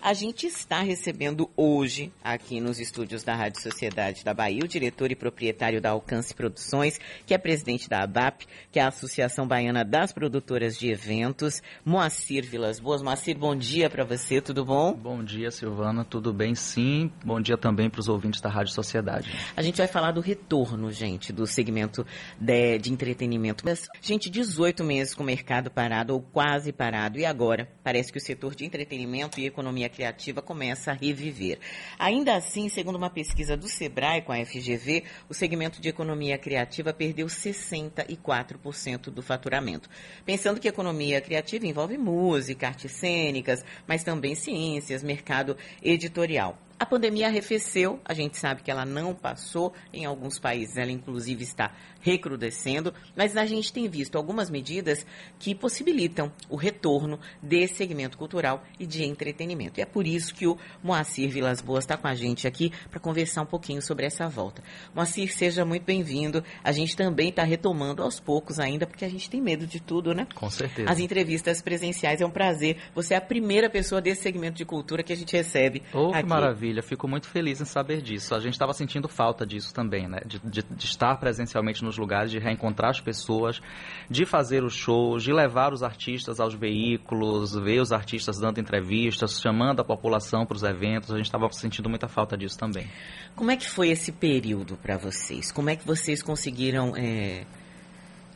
A gente está recebendo hoje, aqui nos estúdios da Rádio Sociedade da Bahia, o diretor e proprietário da Alcance Produções, que é presidente da ABAP, que é a Associação Baiana das Produtoras de Eventos, Moacir Vilas Boas. Moacir, bom dia para você, tudo bom? Bom dia, Silvana, tudo bem sim. Bom dia também para os ouvintes da Rádio Sociedade. A gente vai falar do retorno, gente, do segmento de, de entretenimento. Gente, 18 meses com o mercado parado ou quase parado, e agora parece que o setor de entretenimento e economia economia criativa começa a reviver. Ainda assim, segundo uma pesquisa do Sebrae com a FGV, o segmento de economia criativa perdeu 64% do faturamento. Pensando que economia criativa envolve música, artes cênicas, mas também ciências, mercado editorial. A pandemia arrefeceu, a gente sabe que ela não passou, em alguns países ela inclusive está recrudescendo, mas a gente tem visto algumas medidas que possibilitam o retorno desse segmento cultural e de entretenimento. E é por isso que o Moacir Vilas Boas está com a gente aqui para conversar um pouquinho sobre essa volta. Moacir, seja muito bem-vindo. A gente também está retomando aos poucos ainda, porque a gente tem medo de tudo, né? Com certeza. As entrevistas presenciais é um prazer. Você é a primeira pessoa desse segmento de cultura que a gente recebe. Oh, aqui. que maravilha maravilha, fico muito feliz em saber disso. A gente estava sentindo falta disso também, né? De, de, de, estar presencialmente nos lugares, de reencontrar as pessoas, de fazer os shows, de levar os artistas aos veículos, ver os artistas dando entrevistas, chamando a população para os eventos. A gente estava sentindo muita falta disso também. Como é que foi esse período para vocês? Como é que vocês conseguiram é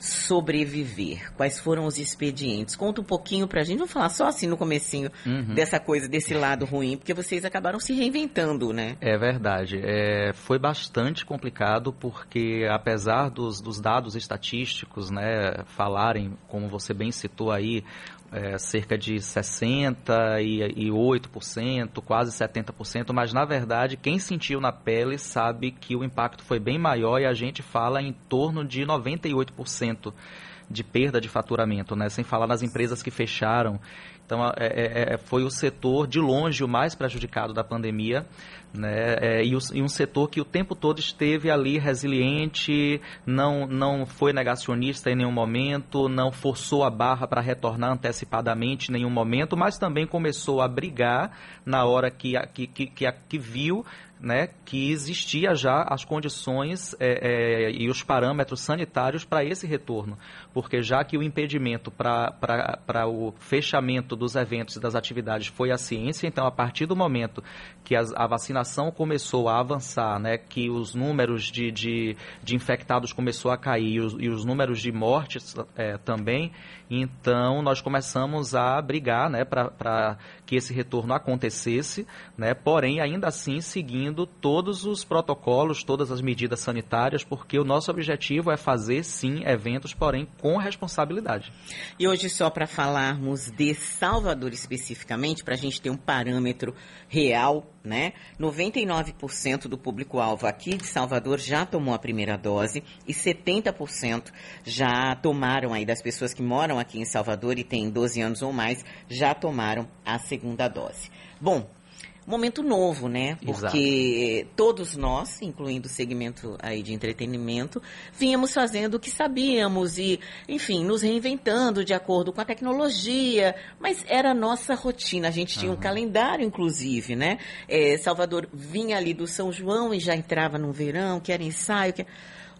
sobreviver? Quais foram os expedientes? Conta um pouquinho pra gente. Vamos falar só assim no comecinho uhum. dessa coisa, desse lado ruim, porque vocês acabaram se reinventando, né? É verdade. É, foi bastante complicado porque apesar dos, dos dados estatísticos, né, falarem, como você bem citou aí, é, cerca de 68%, quase 70%, mas na verdade quem sentiu na pele sabe que o impacto foi bem maior e a gente fala em torno de 98% de perda de faturamento, né? sem falar nas empresas que fecharam. Então, é, é, é, foi o setor, de longe, o mais prejudicado da pandemia, né? É, e, o, e, um setor que o tempo todo esteve ali resiliente, não, não foi negacionista em nenhum momento, não forçou a barra para retornar antecipadamente em nenhum momento, mas também começou a brigar na hora que, que, que, que, que viu né, que existia já as condições é, é, e os parâmetros sanitários para esse retorno, porque já que o impedimento para o fechamento dos eventos e das atividades foi a ciência, então a partir do momento que a, a vacinação começou a avançar, né, que os números de, de, de infectados começou a cair e os, e os números de mortes é, também, então nós começamos a brigar né, para que esse retorno acontecesse, né, porém ainda assim seguindo seguindo todos os protocolos, todas as medidas sanitárias, porque o nosso objetivo é fazer sim eventos, porém com responsabilidade. E hoje, só para falarmos de Salvador especificamente, para a gente ter um parâmetro real, né? 99% do público-alvo aqui de Salvador já tomou a primeira dose e 70% já tomaram aí das pessoas que moram aqui em Salvador e têm 12 anos ou mais, já tomaram a segunda dose. Bom, momento novo, né? Porque Exato. todos nós, incluindo o segmento aí de entretenimento, vínhamos fazendo o que sabíamos e, enfim, nos reinventando de acordo com a tecnologia, mas era a nossa rotina. A gente tinha uhum. um calendário, inclusive, né? É, Salvador vinha ali do São João e já entrava no verão, que era ensaio, que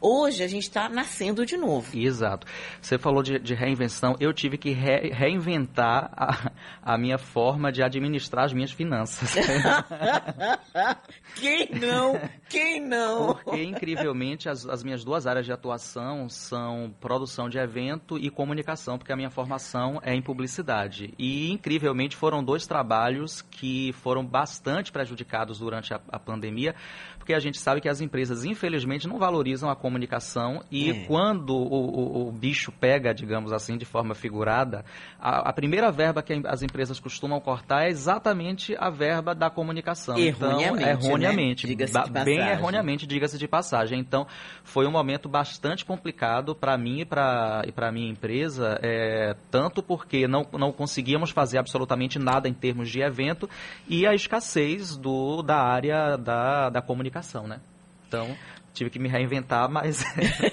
Hoje a gente está nascendo de novo. Exato. Você falou de, de reinvenção. Eu tive que re, reinventar a, a, minha forma de administrar as minhas finanças. Quem não? Quem não? Porque, incrivelmente, as, as minhas duas áreas de atuação são produção de evento e comunicação, porque a minha formação é em publicidade. E, incrivelmente, foram dois trabalhos que foram bastante prejudicados durante a, a pandemia, porque a gente sabe que as empresas, infelizmente, não valorizam a comunicação e é. quando o, o, o, bicho pega, digamos assim, de forma figurada, a, a, primeira verba que as empresas costumam cortar é exatamente a verba da comunicação. Erroneamente. Então, erroneamente. Né? Diga bem erroneamente, diga-se de passagem. Então, foi um momento bastante complicado para mim e para a minha empresa, é, tanto porque não, não conseguíamos fazer absolutamente nada em termos de evento e a escassez do, da área da, da comunicação comunicação, né? Então, tive que me reinventar, mas.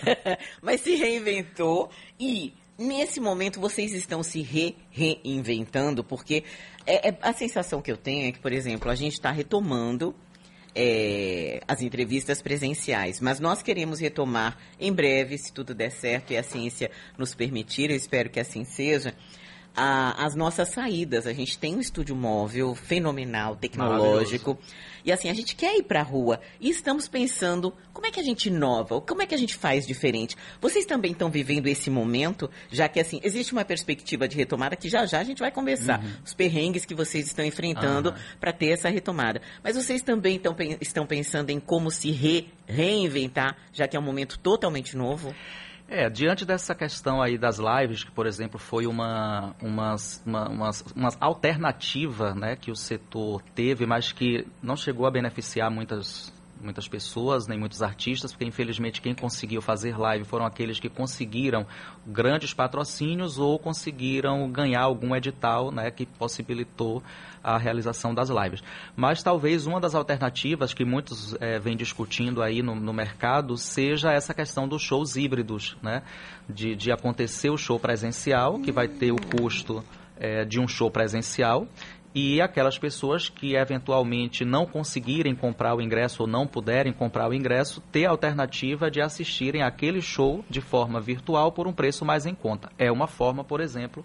mas se reinventou e nesse momento vocês estão se re reinventando, porque é, é, a sensação que eu tenho é que, por exemplo, a gente está retomando é, as entrevistas presenciais, mas nós queremos retomar em breve, se tudo der certo e a ciência nos permitir, eu espero que assim seja, a, as nossas saídas. A gente tem um estúdio móvel fenomenal, tecnológico. E assim, a gente quer ir para a rua e estamos pensando como é que a gente inova, como é que a gente faz diferente. Vocês também estão vivendo esse momento, já que assim, existe uma perspectiva de retomada que já já a gente vai conversar. Uhum. Os perrengues que vocês estão enfrentando uhum. para ter essa retomada. Mas vocês também tão, estão pensando em como se re, reinventar, já que é um momento totalmente novo? É, diante dessa questão aí das lives, que por exemplo foi uma, uma, uma, uma, alternativa né, que o setor teve, mas que não chegou a beneficiar muitas, muitas pessoas, nem muitos artistas, porque infelizmente quem conseguiu fazer live foram aqueles que conseguiram grandes patrocínios ou conseguiram ganhar algum edital né, que possibilitou a realização das lives. Mas talvez uma das alternativas que muitos é, vêm discutindo aí no, no, mercado seja essa questão dos shows híbridos, né? De, de acontecer o show presencial, que vai ter o custo é, de um show presencial, e aquelas pessoas que eventualmente não conseguirem comprar o ingresso ou não puderem comprar o ingresso, ter a alternativa de assistirem aquele show de forma virtual por um preço mais em conta. É uma forma, por exemplo,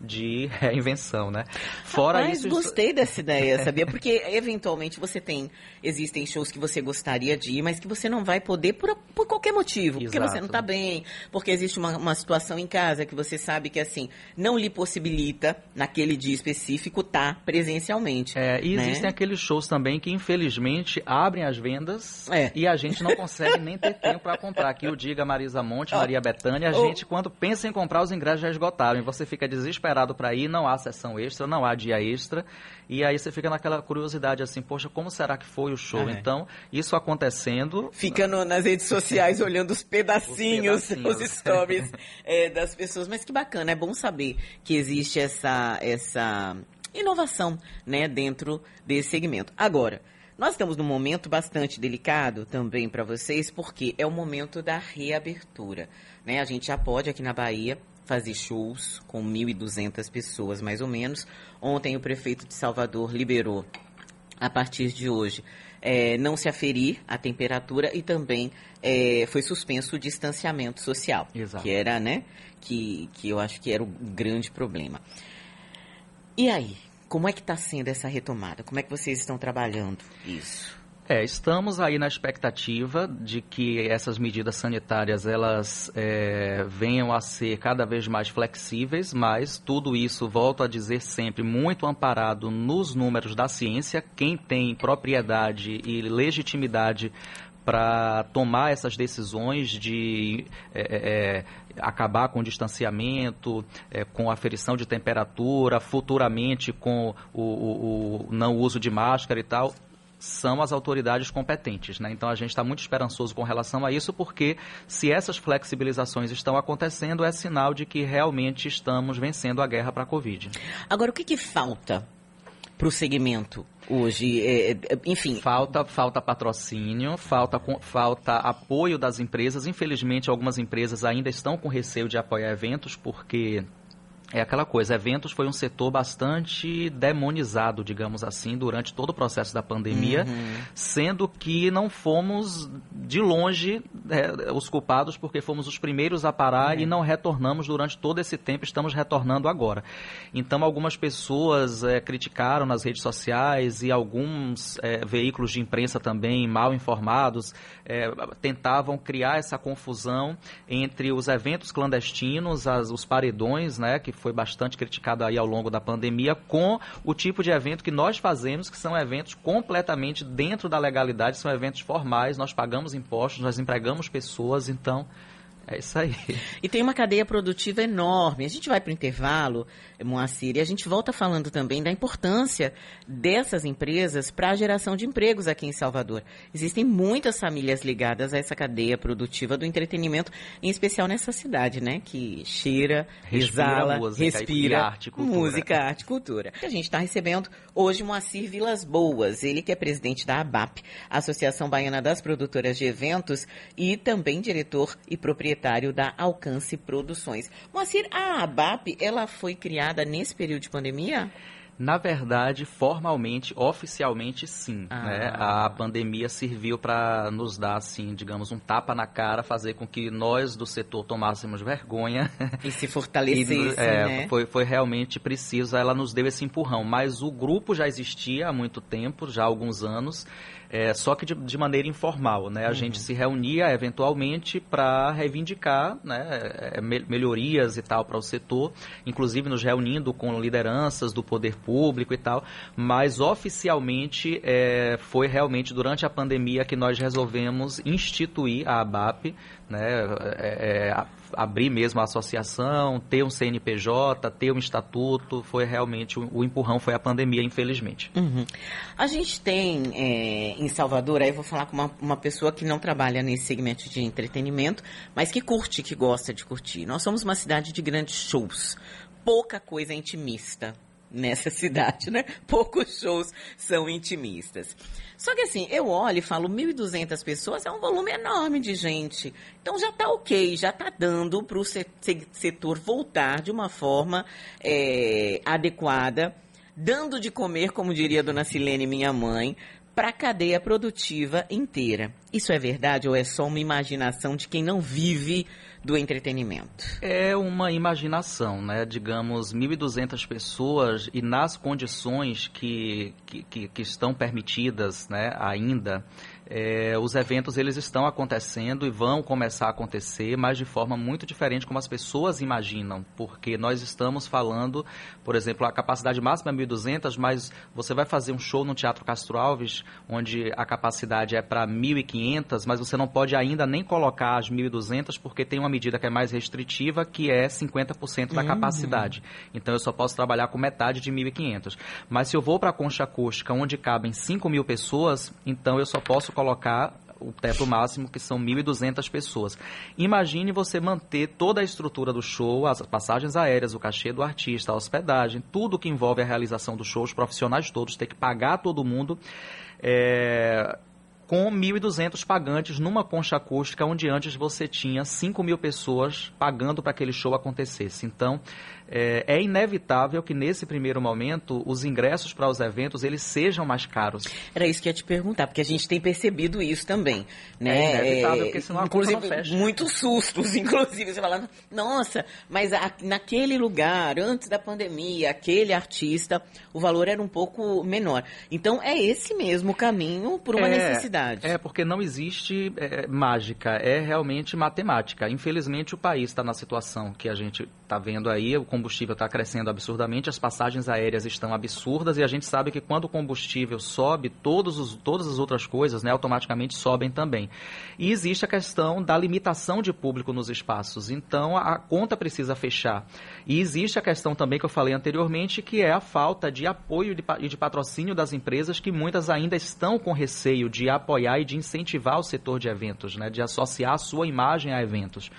de reinvenção, né? Fora Rapaz, isso, gostei dessa ideia, sabia? Porque eventualmente você tem, existem shows que você gostaria de ir, mas que você não vai poder por, por qualquer motivo, Exato. porque você não está bem, porque existe uma, uma situação em casa que você sabe que assim não lhe possibilita naquele dia específico estar tá presencialmente. É, e né? existem aqueles shows também que infelizmente abrem as vendas é. e a gente não consegue nem ter tempo para comprar. Aqui eu diga Marisa Monte, Maria Bethânia, a gente quando pensa em comprar os ingressos já esgotaram e você fica desesperado esperado para ir, não há sessão extra, não há dia extra. E aí você fica naquela curiosidade assim, poxa, como será que foi o show? É. Então, isso acontecendo. Fica no, nas redes sociais olhando os pedacinhos, os, pedacinhos. os stories é, das pessoas. Mas que bacana, é bom saber que existe essa, essa inovação né, dentro desse segmento. Agora. Nós estamos num momento bastante delicado também para vocês, porque é o momento da reabertura. Né? A gente já pode aqui na Bahia fazer shows com 1.200 pessoas, mais ou menos. Ontem o prefeito de Salvador liberou, a partir de hoje, é, não se aferir a temperatura e também é, foi suspenso o distanciamento social, Exato. que era, né, que, que eu acho que era o grande problema. E aí, como é que está sendo essa retomada? Como é que vocês estão trabalhando isso? É, estamos aí na expectativa de que essas medidas sanitárias elas é, venham a ser cada vez mais flexíveis, mas tudo isso, volto a dizer sempre, muito amparado nos números da ciência. Quem tem propriedade e legitimidade para tomar essas decisões de é, é, é, acabar com o distanciamento, é, com a aferição de temperatura, futuramente com o, o, o não uso de máscara e tal, são as autoridades competentes. Né? Então a gente está muito esperançoso com relação a isso, porque se essas flexibilizações estão acontecendo, é sinal de que realmente estamos vencendo a guerra para a Covid. Agora, o que, que falta para o segmento hoje? É, é, enfim. Falta, falta patrocínio, falta, falta apoio das empresas. Infelizmente, algumas empresas ainda estão com receio de apoiar eventos, porque é aquela coisa, eventos foi um setor bastante demonizado, digamos assim, durante todo o processo da pandemia, uhum. sendo que não fomos de longe é, os culpados, porque fomos os primeiros a parar uhum. e não retornamos durante todo esse tempo, estamos retornando agora. Então, algumas pessoas é, criticaram nas redes sociais e alguns é, veículos de imprensa também, mal informados, é, tentavam criar essa confusão entre os eventos clandestinos, as, os paredões, né, que foi bastante criticado aí ao longo da pandemia, com o tipo de evento que nós fazemos, que são eventos completamente dentro da legalidade, são eventos formais, nós pagamos impostos, nós empregamos pessoas, então é isso aí. E tem uma cadeia produtiva enorme. A gente vai para o intervalo, Moacir, e a gente volta falando também da importância dessas empresas para a geração de empregos aqui em Salvador. Existem muitas famílias ligadas a essa cadeia produtiva do entretenimento, em especial nessa cidade, né? Que cheira, respira exala, música, respira arte, cultura. música, arte e cultura. A gente está recebendo hoje Moacir Vilas Boas, ele que é presidente da ABAP, Associação Baiana das Produtoras de Eventos, e também diretor e proprietário proprietário da Alcance Produções. Moacir, a ABAP, ela foi criada nesse período de pandemia? Na verdade, formalmente, oficialmente, sim. Ah. Né? A pandemia serviu para nos dar, assim, digamos, um tapa na cara, fazer com que nós do setor tomássemos vergonha. E se fortalecesse, é, né? Foi, foi realmente preciso, ela nos deu esse empurrão. Mas o grupo já existia há muito tempo, já há alguns anos, é, só que de, de, maneira informal, né? A uhum. gente se reunia eventualmente para reivindicar né, é, melhorias e tal para o setor, inclusive nos reunindo com lideranças do poder público e tal, mas oficialmente é, foi realmente durante a pandemia que nós resolvemos instituir a ABAP, né, é, é, abrir mesmo a associação, ter um CNPJ, ter um estatuto, foi realmente o, empurrão foi a pandemia, infelizmente. Uhum. A gente tem é, em Salvador, aí eu vou falar com uma, uma pessoa que não trabalha nesse segmento de entretenimento, mas que curte, que gosta de curtir. Nós somos uma cidade de grandes shows, pouca coisa intimista nessa cidade, né? Poucos shows são intimistas. Só que assim, eu olho e falo 1.200 pessoas é um volume enorme de gente. Então já está ok, já está dando para o setor voltar de uma forma é, adequada, dando de comer, como diria a dona Silene, minha mãe, para a cadeia produtiva inteira. Isso é verdade ou é só uma imaginação de quem não vive do entretenimento? É uma imaginação, né? Digamos, 1.200 pessoas e nas condições que, que, que estão permitidas né, ainda é, os eventos eles estão acontecendo e vão começar a acontecer, mas de forma muito diferente como as pessoas imaginam, porque nós estamos falando, por exemplo, a capacidade máxima é 1.200, mas você vai fazer um show no Teatro Castro Alves, onde a capacidade é para 1.500, mas você não pode ainda nem colocar as 1.200, porque tem uma medida que é mais restritiva, que é 50% da uhum. capacidade. Então eu só posso trabalhar com metade de 1.500. Mas se eu vou para a concha acústica, onde cabem 5 mil pessoas, então eu só posso colocar o teto máximo, que são 1.200 pessoas. Imagine você manter toda a estrutura do show, as passagens aéreas, o cachê do artista, a hospedagem, tudo que envolve a realização do show, os profissionais todos, ter que pagar todo mundo. É, com 1.200 pagantes numa concha acústica, onde antes você tinha 5 mil pessoas pagando para aquele show acontecesse. Então, é, é, inevitável que nesse primeiro momento os ingressos para os eventos eles sejam mais caros. Era isso que eu ia te perguntar, porque a gente tem percebido isso também. Né? É inevitável, porque senão a inclusive, não fecha. Muitos sustos, inclusive, você falando, nossa, mas a, naquele lugar, antes da pandemia, aquele artista, o valor era um pouco menor. Então, é esse mesmo caminho por uma é, necessidade. É, porque não existe é, mágica, é realmente matemática. Infelizmente, o país está na situação que a gente está vendo aí, o combustível está crescendo absurdamente, as passagens aéreas estão absurdas e a gente sabe que quando o combustível sobe, todos os, todas as outras coisas né, automaticamente sobem também. E existe a questão da limitação de público nos espaços, então a conta precisa fechar. E existe a questão também que eu falei anteriormente, que é a falta de apoio e de patrocínio das empresas, que muitas ainda estão com receio de apoiar e de incentivar o setor de eventos, né, de associar a sua imagem a eventos.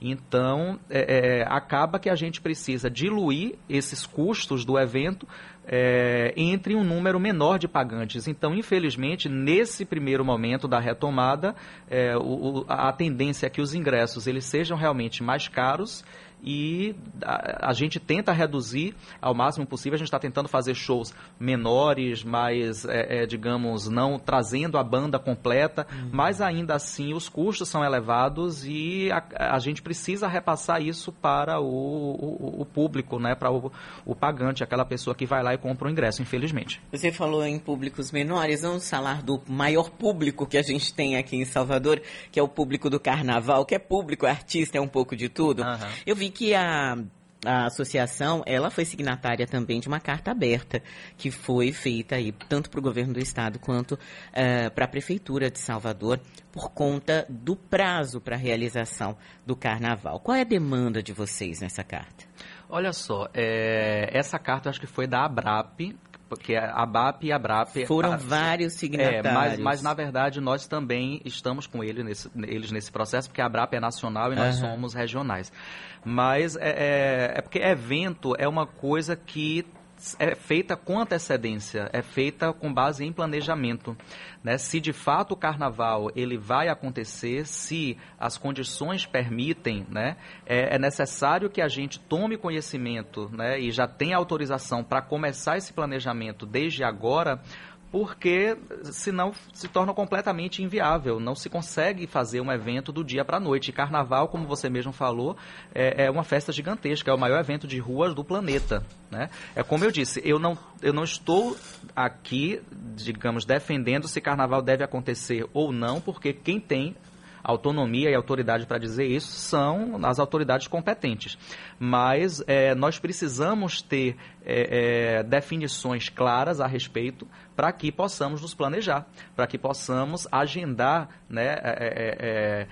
Então, é, é, acaba que a gente precisa diluir esses custos do evento é, entre um número menor de pagantes. Então, infelizmente, nesse primeiro momento da retomada, é, o, a tendência é que os ingressos eles sejam realmente mais caros e a, a, gente tenta reduzir ao máximo possível. A gente está tentando fazer shows menores, mais, é, é, digamos, não trazendo a banda completa, uhum. mas ainda assim os custos são elevados e a, a gente precisa repassar isso para o, o, o público, né, para o, o, pagante, aquela pessoa que vai lá e compra o ingresso, infelizmente. Você falou em públicos menores, vamos falar do maior público que a gente tem aqui em Salvador, que é o público do carnaval, que é público, artista, é um pouco de tudo. Uhum. Eu vi que a a associação, ela foi signatária também de uma carta aberta que foi feita aí tanto para o governo do estado quanto uh, para a prefeitura de Salvador por conta do prazo para a realização do carnaval. Qual é a demanda de vocês nessa carta? Olha só, é, essa carta acho que foi da Abrap, porque a BAP e a BRAP... Foram a, vários signatários. É, mas, mas, na verdade, nós também estamos com ele nesse, eles nesse processo, porque a BRAP é nacional e nós uhum. somos regionais. Mas é, é, é porque evento é uma coisa que é feita com antecedência, é feita com base em planejamento. Né? Se de fato o carnaval ele vai acontecer, se as condições permitem, né? é, é necessário que a gente tome conhecimento né? e já tenha autorização para começar esse planejamento desde agora, porque senão se torna completamente inviável. Não se consegue fazer um evento do dia para a noite. Carnaval, como você mesmo falou, é, é, uma festa gigantesca, é o maior evento de ruas do planeta. Né? É como eu disse, eu não, eu não estou aqui, digamos, defendendo se carnaval deve acontecer ou não, porque quem tem autonomia e autoridade para dizer isso são as autoridades competentes. Mas é, nós precisamos ter é, é, definições claras a respeito para que possamos nos planejar, para que possamos agendar né, é, é, é,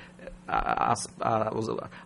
as,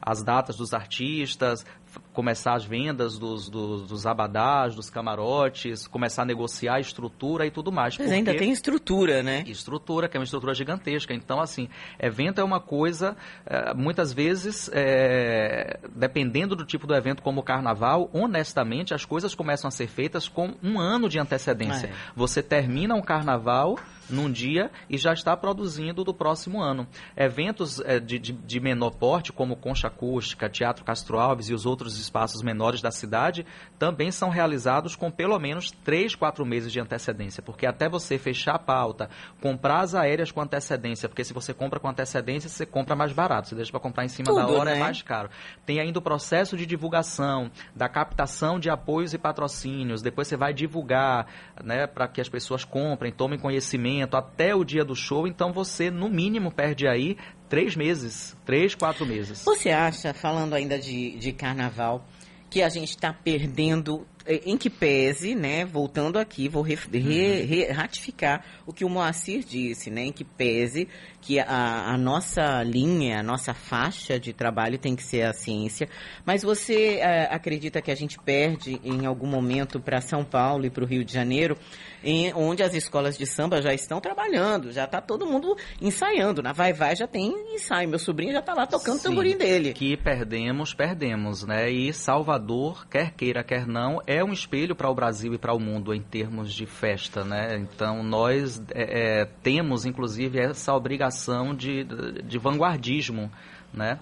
as datas dos artistas, começar as vendas dos, dos, dos, abadás, dos camarotes, começar a negociar a estrutura e tudo mais. Mas ainda tem estrutura, né? Estrutura, que é uma estrutura gigantesca. Então, assim, evento é uma coisa, eh, muitas vezes, é, dependendo do tipo do evento, como o carnaval, honestamente, as coisas começam a ser feitas com um ano de antecedência. É. Você termina um carnaval num dia e já está produzindo do próximo ano. Eventos é, de, de, de, menor porte, como Concha Acústica, Teatro Castro Alves e os outros espaços menores da cidade, também são realizados com pelo menos três, quatro meses de antecedência, porque até você fechar a pauta, comprar as aéreas com antecedência, porque se você compra com antecedência, você compra mais barato, você deixa para comprar em cima Tudo, da hora, é né? é mais caro. Tem ainda o processo de divulgação, da captação de apoios e patrocínios, depois você vai divulgar né, para que as pessoas comprem, tomem conhecimento até o dia do show, então você, no mínimo, perde aí três meses, três, quatro meses. Você acha, falando ainda de, de carnaval, que a gente está perdendo é, em que pese, né, voltando aqui, vou re, re, uhum. re, ratificar o que o Moacir disse, né, em que pese que a, a, nossa linha, a nossa faixa de trabalho tem que ser a ciência, mas você é, acredita que a gente perde em algum momento para São Paulo e para o Rio de Janeiro, em, onde as escolas de samba já estão trabalhando, já está todo mundo ensaiando, na Vai Vai já tem ensaio, meu sobrinho já está lá tocando Sim, o tamborim dele. que perdemos, perdemos, né, e Salvador, quer queira, quer não, é é um espelho para o Brasil e para o mundo em termos de festa, né? Então nós é, é, temos, inclusive, essa obrigação de, de vanguardismo, né?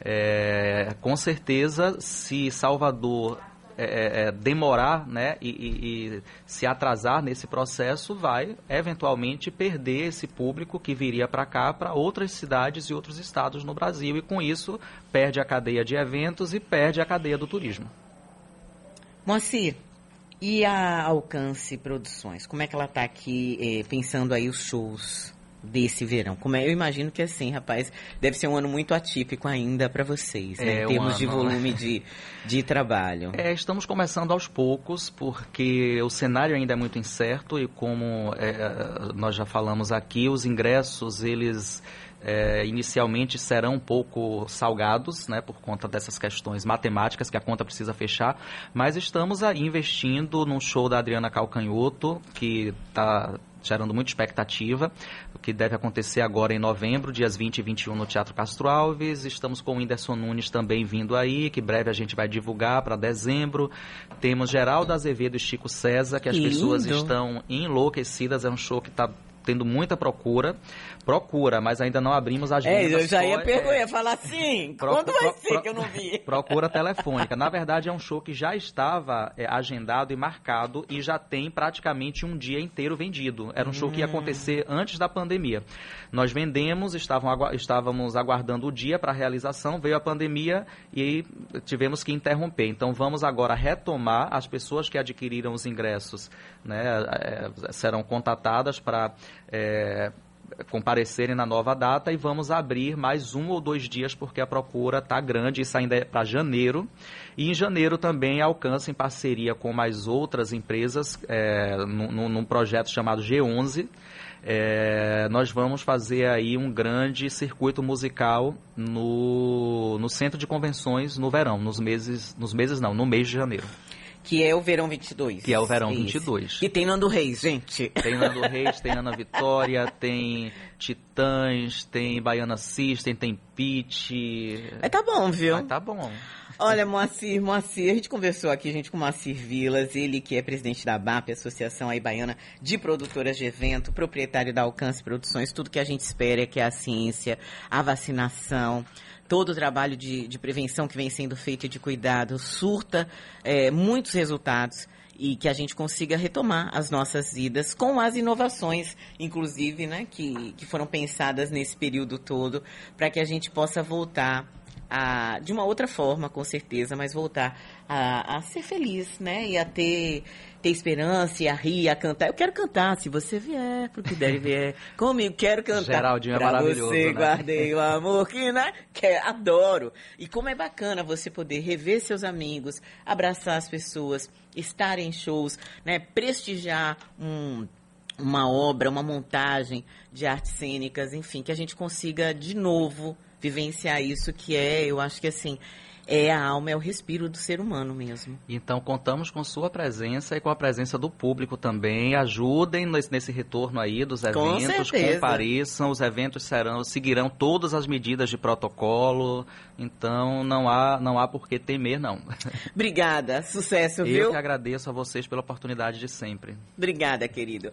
É, com certeza, se Salvador é, é, é, demorar né, e, e, e, se atrasar nesse processo, vai eventualmente perder esse público que viria para cá para outras cidades e outros estados no Brasil e com isso perde a cadeia de eventos e perde a cadeia do turismo. Moacir, e a Alcance Produções? Como é que ela está aqui eh, pensando aí os shows desse verão? Como é, eu imagino que assim, rapaz, deve ser um ano muito atípico ainda para vocês, né? É, em termos um de volume de, de trabalho. É, estamos começando aos poucos, porque o cenário ainda é muito incerto e como é, nós já falamos aqui, os ingressos, eles é, inicialmente serão um pouco salgados, né, por conta dessas questões matemáticas que a conta precisa fechar, mas estamos aí investindo num show da Adriana Calcanhoto, que está gerando muita expectativa, o que deve acontecer agora em novembro, dias 20 e 21 no Teatro Castro Alves. Estamos com o Whindersson Nunes também vindo aí, que breve a gente vai divulgar para dezembro. Temos Geraldo Azevedo e Chico César, que, que as pessoas estão enlouquecidas. É um show que está tendo muita procura. Procura, mas ainda não abrimos as É, eu já ia perguntar, é, falar assim, quando vai ser pro, que eu não vi? Procura telefônica. Na verdade, é um show que já estava é, agendado e marcado e já tem praticamente um dia inteiro vendido. Era um hum. show que ia hum. acontecer antes da pandemia. Nós vendemos, estavam, estávamos aguardando o dia para a realização, veio a pandemia e tivemos que interromper. Então, vamos agora retomar as pessoas que adquiriram os ingressos, né, é, serão contatadas para é, comparecerem na nova data e vamos abrir mais um ou dois dias porque a procura está grande, isso ainda é para janeiro. E em janeiro também alcança em parceria com mais outras empresas, é, num, num projeto chamado G11, é, nós vamos fazer aí um grande circuito musical no, no centro de convenções no verão, nos meses, nos meses não, no mês de janeiro. Que é o Verão 22. Que é o Verão Esse. 22. E tem Nando Reis, gente. Tem Nando Reis, tem Ana Vitória, tem Titãs, tem Baiana System, tem Pete. Mas tá bom, viu? Mas tá bom. Olha, Moacir, Moacir, a gente conversou aqui, gente, com Moacir Vilas, ele que é presidente da BAP, Associação aí Baiana de Produtoras de Evento, proprietário da Alcance Produções, tudo que a gente espera é que a ciência, a vacinação, todo o trabalho de, de prevenção que vem sendo feito e de cuidado surta é, muitos resultados e que a gente consiga retomar as nossas vidas com as inovações, inclusive, né, que, que foram pensadas nesse período todo, para que a gente possa voltar a, de uma outra forma, com certeza, mas voltar a, a ser feliz, né, e a ter ter esperança e a rir, a cantar. Eu quero cantar, se você vier, porque deve vier comigo, quero cantar. Geraldinho é maravilhoso, você né? guardei o amor que, né, que é, adoro. E como é bacana você poder rever seus amigos, abraçar as pessoas, estar em shows, né, prestigiar um uma obra, uma montagem de artes cênicas, enfim, que a gente consiga de novo vivenciar isso que é, eu acho que assim, é a alma, é o respiro do ser humano mesmo. Então contamos com sua presença e com a presença do público também. Ajudem nesse, nesse retorno aí dos eventos, com compareçam, os eventos serão, seguirão todas as medidas de protocolo. Então não há, não há por que temer, não. Obrigada, sucesso, Eu viu? Eu que agradeço a vocês pela oportunidade de sempre. Obrigada, querido.